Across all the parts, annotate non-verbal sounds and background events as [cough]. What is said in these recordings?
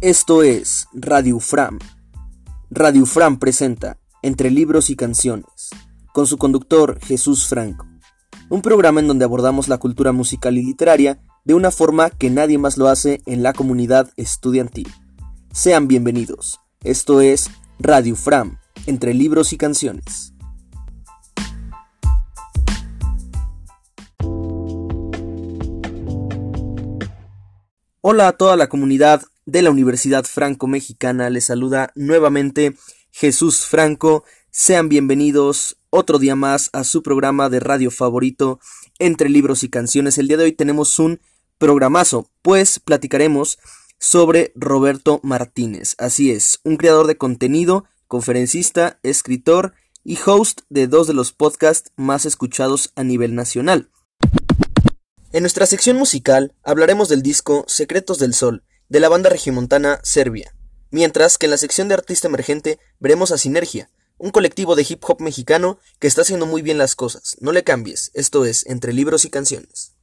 Esto es Radio Fram. Radio Fram presenta Entre libros y canciones, con su conductor Jesús Franco, un programa en donde abordamos la cultura musical y literaria de una forma que nadie más lo hace en la comunidad estudiantil. Sean bienvenidos. Esto es Radio Fram, Entre libros y canciones. Hola a toda la comunidad de la Universidad Franco-Mexicana, les saluda nuevamente Jesús Franco. Sean bienvenidos otro día más a su programa de radio favorito entre libros y canciones. El día de hoy tenemos un programazo, pues platicaremos sobre Roberto Martínez. Así es, un creador de contenido, conferencista, escritor y host de dos de los podcasts más escuchados a nivel nacional. En nuestra sección musical hablaremos del disco Secretos del Sol, de la banda regimontana Serbia, mientras que en la sección de artista emergente veremos a Sinergia, un colectivo de hip hop mexicano que está haciendo muy bien las cosas. No le cambies, esto es, entre libros y canciones.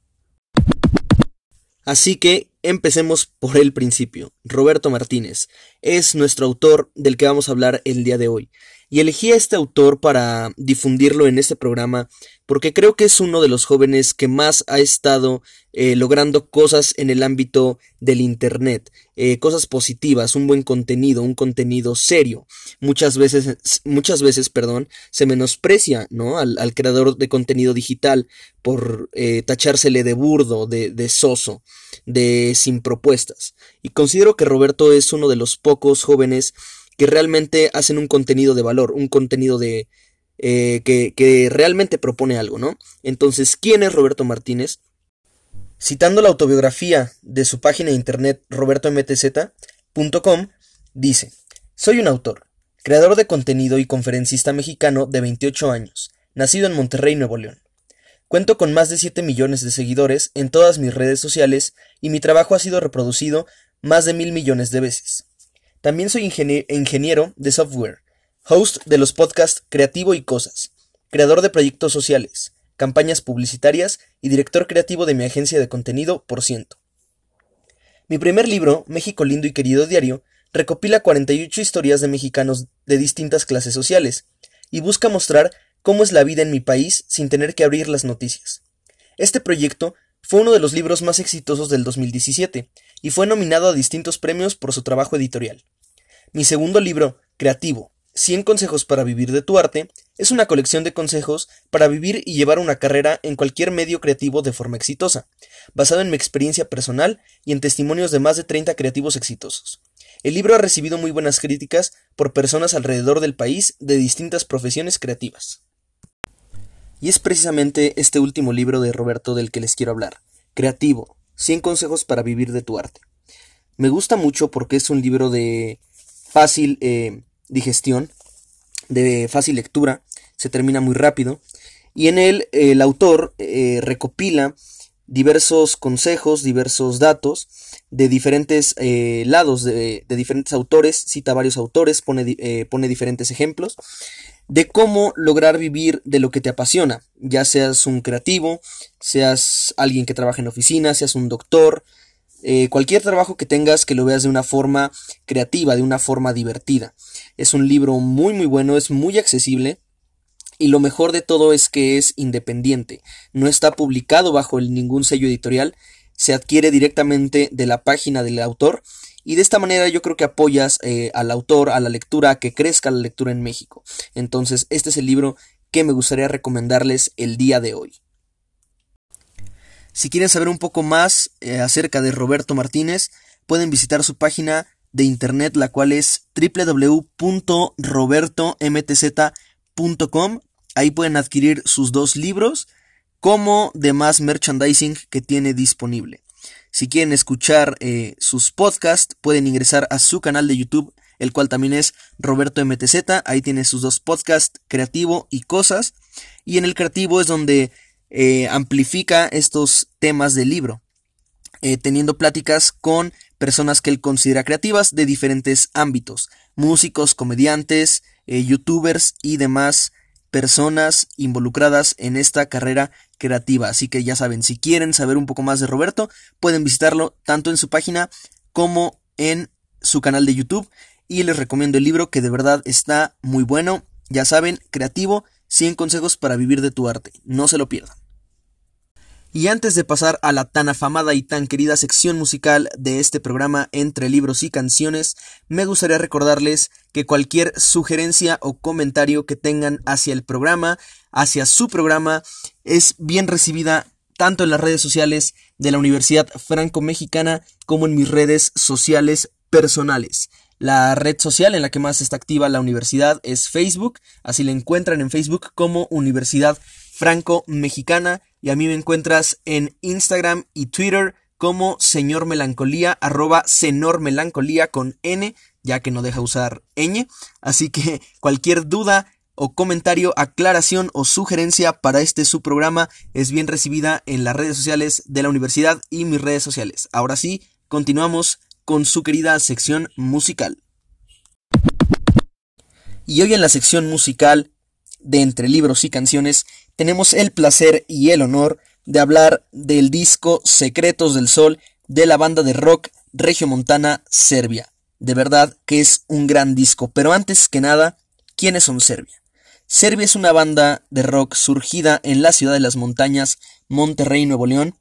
Así que empecemos por el principio. Roberto Martínez es nuestro autor del que vamos a hablar el día de hoy. Y elegí a este autor para difundirlo en este programa porque creo que es uno de los jóvenes que más ha estado eh, logrando cosas en el ámbito del Internet, eh, cosas positivas, un buen contenido, un contenido serio. Muchas veces, muchas veces, perdón, se menosprecia, ¿no? Al, creador de contenido digital por eh, tachársele de burdo, de, de soso, de sin propuestas. Y considero que Roberto es uno de los pocos jóvenes que realmente hacen un contenido de valor, un contenido de eh, que, que realmente propone algo, ¿no? Entonces, ¿quién es Roberto Martínez? Citando la autobiografía de su página de internet robertomtz.com, dice, Soy un autor, creador de contenido y conferencista mexicano de 28 años, nacido en Monterrey, Nuevo León. Cuento con más de 7 millones de seguidores en todas mis redes sociales y mi trabajo ha sido reproducido más de mil millones de veces. También soy ingeniero de software, host de los podcasts Creativo y Cosas, creador de proyectos sociales, campañas publicitarias y director creativo de mi agencia de contenido Por Ciento. Mi primer libro, México Lindo y Querido Diario, recopila 48 historias de mexicanos de distintas clases sociales y busca mostrar cómo es la vida en mi país sin tener que abrir las noticias. Este proyecto fue uno de los libros más exitosos del 2017 y fue nominado a distintos premios por su trabajo editorial. Mi segundo libro, Creativo, 100 consejos para vivir de tu arte, es una colección de consejos para vivir y llevar una carrera en cualquier medio creativo de forma exitosa, basado en mi experiencia personal y en testimonios de más de 30 creativos exitosos. El libro ha recibido muy buenas críticas por personas alrededor del país de distintas profesiones creativas. Y es precisamente este último libro de Roberto del que les quiero hablar, Creativo, 100 consejos para vivir de tu arte. Me gusta mucho porque es un libro de fácil eh, digestión, de fácil lectura, se termina muy rápido, y en él el autor eh, recopila diversos consejos, diversos datos de diferentes eh, lados, de, diferentes autores, cita varios autores, pone, pone diferentes ejemplos de cómo lograr vivir de lo que te apasiona, ya seas un creativo, seas alguien que trabaja en oficina, seas un doctor, eh, cualquier trabajo que tengas que lo veas de una forma creativa, de una forma divertida. Es un libro muy muy bueno, es muy accesible. Y lo mejor de todo es que es independiente, no está publicado bajo ningún sello editorial, se adquiere directamente de la página del autor y de esta manera yo creo que apoyas eh, al autor, a la lectura, a que crezca la lectura en México. Entonces este es el libro que me gustaría recomendarles el día de hoy. Si quieren saber un poco más eh, acerca de Roberto Martínez, pueden visitar su página de internet, la cual es www.robertomtz.com. Ahí pueden adquirir sus dos libros, como demás merchandising que tiene disponible. Si quieren escuchar eh, sus podcasts, pueden ingresar a su canal de YouTube, el cual también es Roberto MTZ. Ahí tiene sus dos podcasts, Creativo y Cosas. Y en el Creativo es donde eh, amplifica estos temas del libro, eh, teniendo pláticas con personas que él considera creativas de diferentes ámbitos, músicos, comediantes, eh, youtubers y demás personas involucradas en esta carrera creativa. Así que ya saben, si quieren saber un poco más de Roberto, pueden visitarlo tanto en su página como en su canal de YouTube y les recomiendo el libro que de verdad está muy bueno. Ya saben, creativo, 100 consejos para vivir de tu arte. No se lo pierdan. Y antes de pasar a la tan afamada y tan querida sección musical de este programa entre libros y canciones, me gustaría recordarles que cualquier sugerencia o comentario que tengan hacia el programa, hacia su programa, es bien recibida tanto en las redes sociales de la Universidad Franco-Mexicana como en mis redes sociales personales. La red social en la que más está activa la universidad es Facebook, así la encuentran en Facebook como Universidad Franco-Mexicana y a mí me encuentras en Instagram y Twitter como señor melancolía, arroba senor melancolía con N, ya que no deja usar ñ. Así que [laughs] cualquier duda o comentario, aclaración o sugerencia para este su programa es bien recibida en las redes sociales de la universidad y mis redes sociales. Ahora sí, continuamos con su querida sección musical. Y hoy en la sección musical de entre libros y canciones tenemos el placer y el honor de hablar del disco Secretos del Sol de la banda de rock regiomontana Serbia. De verdad que es un gran disco, pero antes que nada, ¿quiénes son Serbia? Serbia es una banda de rock surgida en la ciudad de las montañas, Monterrey, Nuevo León,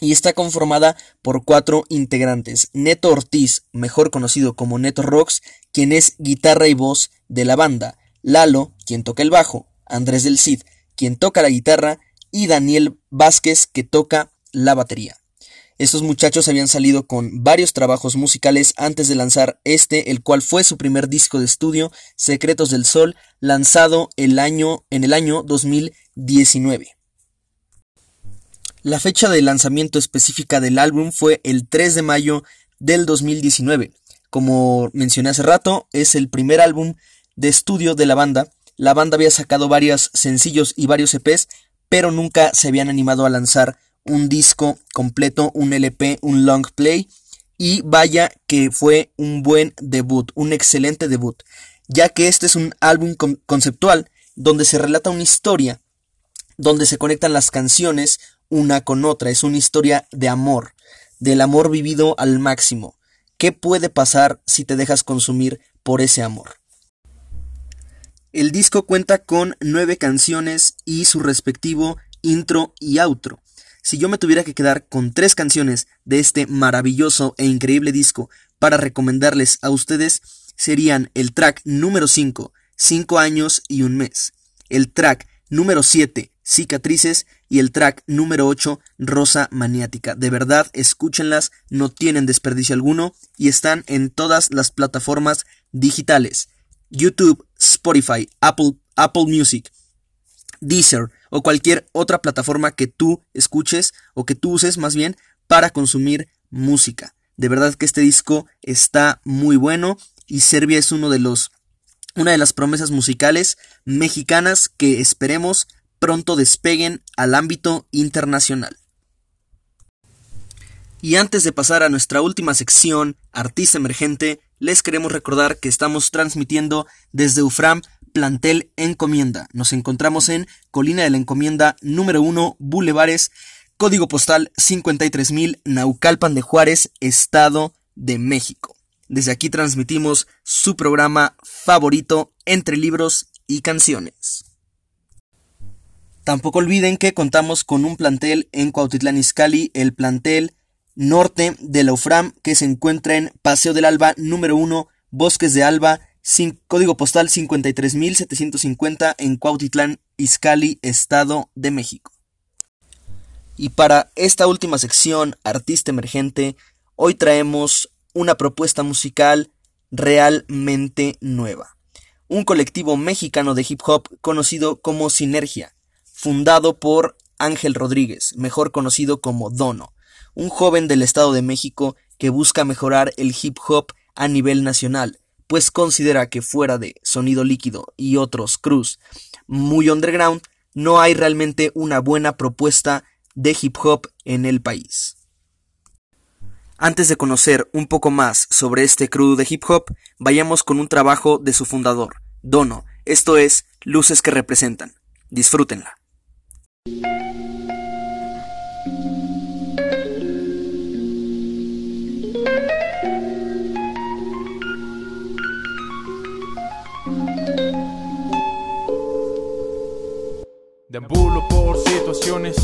y está conformada por cuatro integrantes. Neto Ortiz, mejor conocido como Neto Rocks, quien es guitarra y voz de la banda. Lalo, quien toca el bajo. Andrés del Cid, quien toca la guitarra, y Daniel Vázquez, que toca la batería. Estos muchachos habían salido con varios trabajos musicales antes de lanzar este, el cual fue su primer disco de estudio, Secretos del Sol, lanzado el año, en el año 2019. La fecha de lanzamiento específica del álbum fue el 3 de mayo del 2019. Como mencioné hace rato, es el primer álbum de estudio de la banda la banda había sacado varios sencillos y varios EPs, pero nunca se habían animado a lanzar un disco completo, un LP, un long play. Y vaya que fue un buen debut, un excelente debut, ya que este es un álbum conceptual donde se relata una historia, donde se conectan las canciones una con otra, es una historia de amor, del amor vivido al máximo. ¿Qué puede pasar si te dejas consumir por ese amor? El disco cuenta con nueve canciones y su respectivo intro y outro. Si yo me tuviera que quedar con tres canciones de este maravilloso e increíble disco para recomendarles a ustedes, serían el track número 5, 5 años y un mes, el track número 7, cicatrices, y el track número 8, rosa maniática. De verdad, escúchenlas, no tienen desperdicio alguno y están en todas las plataformas digitales. YouTube, Spotify, Apple, Apple Music, Deezer o cualquier otra plataforma que tú escuches o que tú uses más bien para consumir música. De verdad que este disco está muy bueno y Serbia es uno de los una de las promesas musicales mexicanas que esperemos pronto despeguen al ámbito internacional. Y antes de pasar a nuestra última sección, Artista Emergente, les queremos recordar que estamos transmitiendo desde UFRAM Plantel Encomienda. Nos encontramos en Colina de la Encomienda número 1, Bulevares, código postal 53000, Naucalpan de Juárez, Estado de México. Desde aquí transmitimos su programa favorito entre libros y canciones. Tampoco olviden que contamos con un plantel en Cuautitlán Izcalli, el plantel norte de la UFRAM que se encuentra en Paseo del Alba número 1, Bosques de Alba, código postal 53750 en Cuautitlán, Izcalli, Estado de México. Y para esta última sección, Artista Emergente, hoy traemos una propuesta musical realmente nueva. Un colectivo mexicano de hip hop conocido como Sinergia, fundado por Ángel Rodríguez, mejor conocido como Dono un joven del Estado de México que busca mejorar el hip hop a nivel nacional, pues considera que fuera de Sonido Líquido y otros cruz muy underground, no hay realmente una buena propuesta de hip hop en el país. Antes de conocer un poco más sobre este crew de hip hop, vayamos con un trabajo de su fundador, Dono, esto es Luces que representan. Disfrútenla. De Deambulo por situaciones,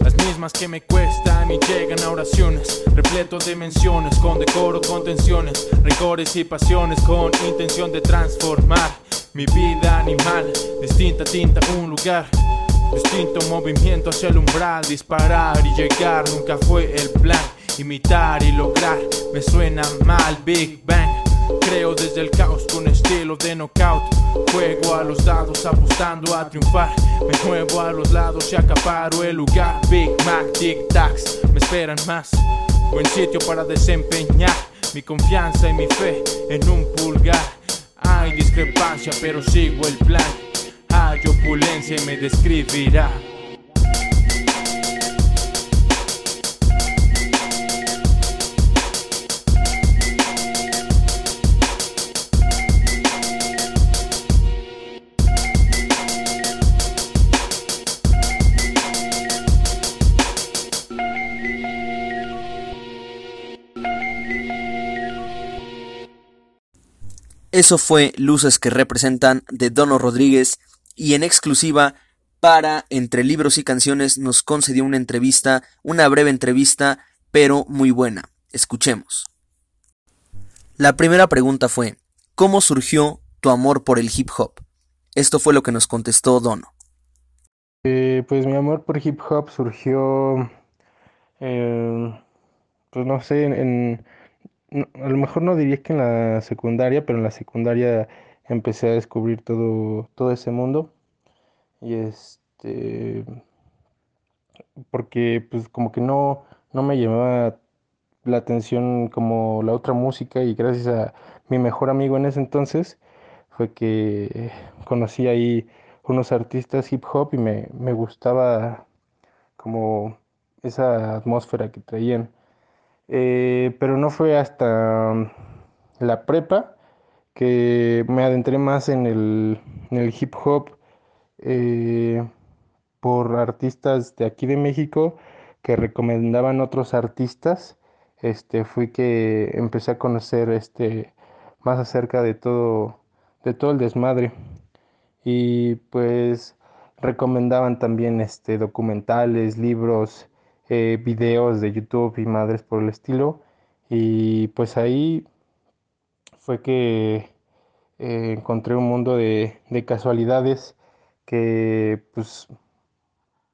las mismas que me cuestan y llegan a oraciones, repleto de menciones, con decoro, con tensiones, rencores y pasiones, con intención de transformar mi vida animal, distinta tinta, un lugar Distinto movimiento hacia el umbral, disparar y llegar nunca fue el plan. Imitar y lograr me suena mal, Big Bang. Creo desde el caos con estilo de knockout. Juego a los dados apostando a triunfar. Me muevo a los lados y acaparo el lugar. Big Mac, Tic Tacs, me esperan más. Buen sitio para desempeñar mi confianza y mi fe en un pulgar. Hay discrepancia, pero sigo el plan. Hay opulencia y me describirá. Eso fue Luces que representan de Dono Rodríguez y en exclusiva para Entre Libros y Canciones nos concedió una entrevista, una breve entrevista, pero muy buena. Escuchemos. La primera pregunta fue, ¿cómo surgió tu amor por el hip hop? Esto fue lo que nos contestó Dono. Eh, pues mi amor por hip hop surgió, eh, pues no sé, en, a lo mejor no diría que en la secundaria, pero en la secundaria empecé a descubrir todo, todo ese mundo. Y este, porque pues como que no, no me llamaba la atención como la otra música y gracias a mi mejor amigo en ese entonces fue que conocí ahí unos artistas hip hop y me, me gustaba como esa atmósfera que traían. Eh, pero no fue hasta la prepa que me adentré más en el, hip hop eh, por artistas de aquí de México que recomendaban otros artistas. Este, fui que empecé a conocer este, más acerca de todo, de todo el desmadre. Y pues recomendaban también este, documentales, libros, eh, videos de YouTube y madres por el estilo. Y pues ahí fue que eh, encontré un mundo de, casualidades que pues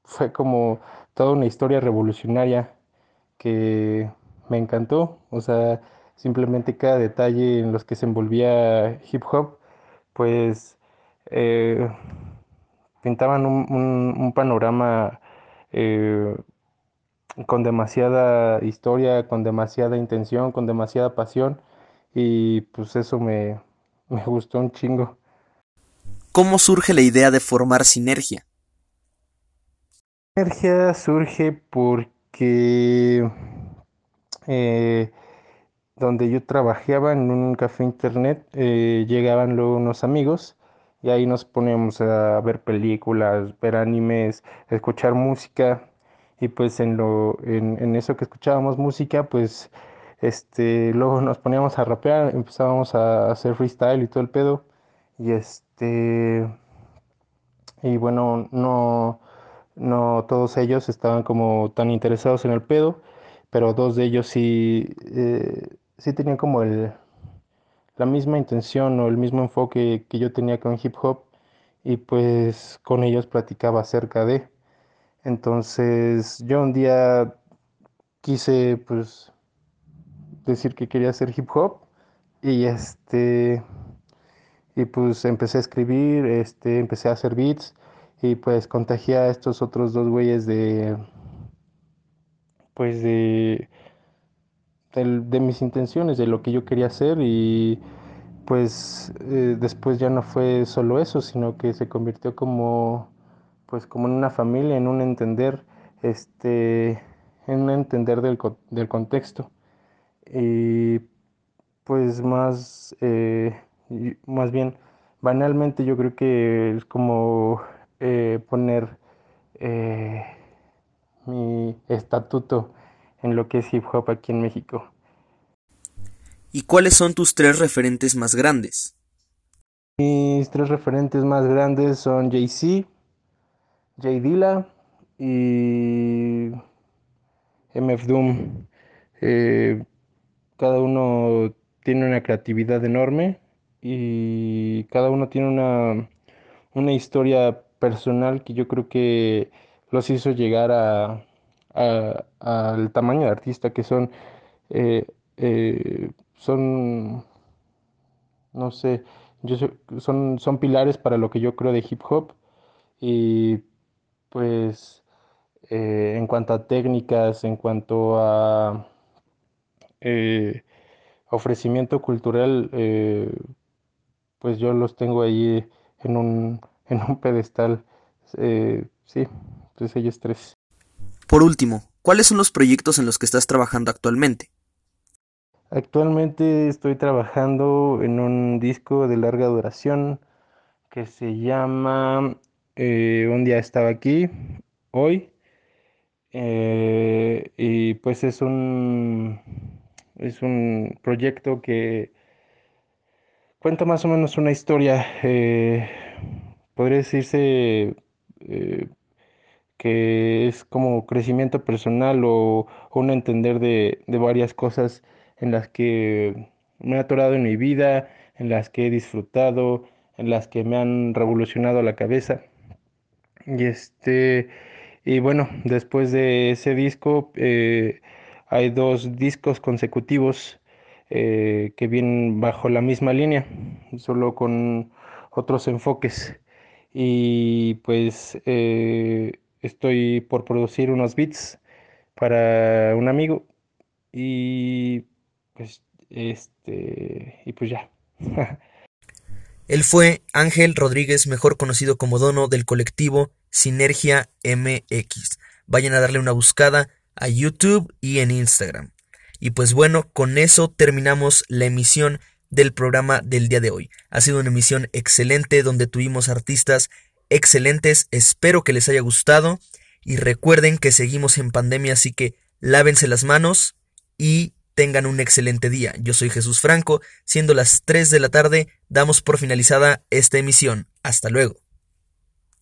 fue como toda una historia revolucionaria que me encantó. O sea, simplemente cada detalle en los que se envolvía hip hop, pues eh, pintaban un, panorama con demasiada historia, con demasiada intención, con demasiada pasión y pues eso me, me gustó un chingo. ¿Cómo surge la idea de formar Sinergia? Sinergia surge porque eh, donde yo trabajaba en un café internet eh, llegaban luego unos amigos y ahí nos poníamos a ver películas, ver animes, escuchar música y pues en lo en, eso que escuchábamos música pues este luego nos poníamos a rapear empezábamos a hacer freestyle y todo el pedo. Y este bueno no todos ellos estaban como tan interesados en el pedo pero dos de ellos sí eh, sí tenían como el la misma intención o el mismo enfoque que yo tenía con hip hop. Y pues con ellos platicaba acerca de. Entonces yo un día quise pues decir que quería hacer hip hop y este y pues empecé a escribir, este empecé a hacer beats y pues contagié a estos otros dos güeyes de pues de de, mis intenciones, de lo que yo quería hacer y pues eh, después ya no fue solo eso, sino que se convirtió como pues como en una familia, en un entender, este, en un entender del, del contexto. Y pues más, eh, más bien, banalmente yo creo que es como eh, poner eh, mi estatuto en lo que es hip hop aquí en México. ¿Y cuáles son tus tres referentes más grandes? Mis tres referentes más grandes son Jay-Z, Jay Dilla y MF Doom. Eh, cada uno tiene una creatividad enorme y cada uno tiene una, una historia personal que yo creo que los hizo llegar a, al tamaño de artista que son. Eh, eh, son, no sé, yo son, son pilares para lo que yo creo de hip hop y pues eh, en cuanto a técnicas, en cuanto a ofrecimiento cultural, pues yo los tengo ahí en un, [laughs] en un pedestal. sí, pues ellos tres. Por último, ¿cuáles son los proyectos en los que estás trabajando actualmente? Actualmente estoy trabajando en un disco de larga duración que se llama eh, Un día estaba aquí, hoy. Eh, y pues es un, es un proyecto que cuenta más o menos una historia, eh, podría decirse que es como crecimiento personal o, un entender de, varias cosas en las que me ha atorado en mi vida, en las que he disfrutado, en las que me han revolucionado la cabeza. Y este, y bueno, después de ese disco eh, hay dos discos consecutivos eh, que vienen bajo la misma línea, solo con otros enfoques. Y pues eh, estoy por producir unos beats para un amigo y pues este y pues ya. [laughs] Él fue Ángel Rodríguez, mejor conocido como dono del colectivo Sinergia MX. Vayan a darle una buscada a YouTube y en Instagram. Y pues bueno, con eso terminamos la emisión del programa del día de hoy. Ha sido una emisión excelente donde tuvimos artistas excelentes, espero que les haya gustado y recuerden que seguimos en pandemia, así que lávense las manos y tengan un excelente día. Yo soy Jesús Franco, siendo las 3 de la tarde, damos por finalizada esta emisión. Hasta luego.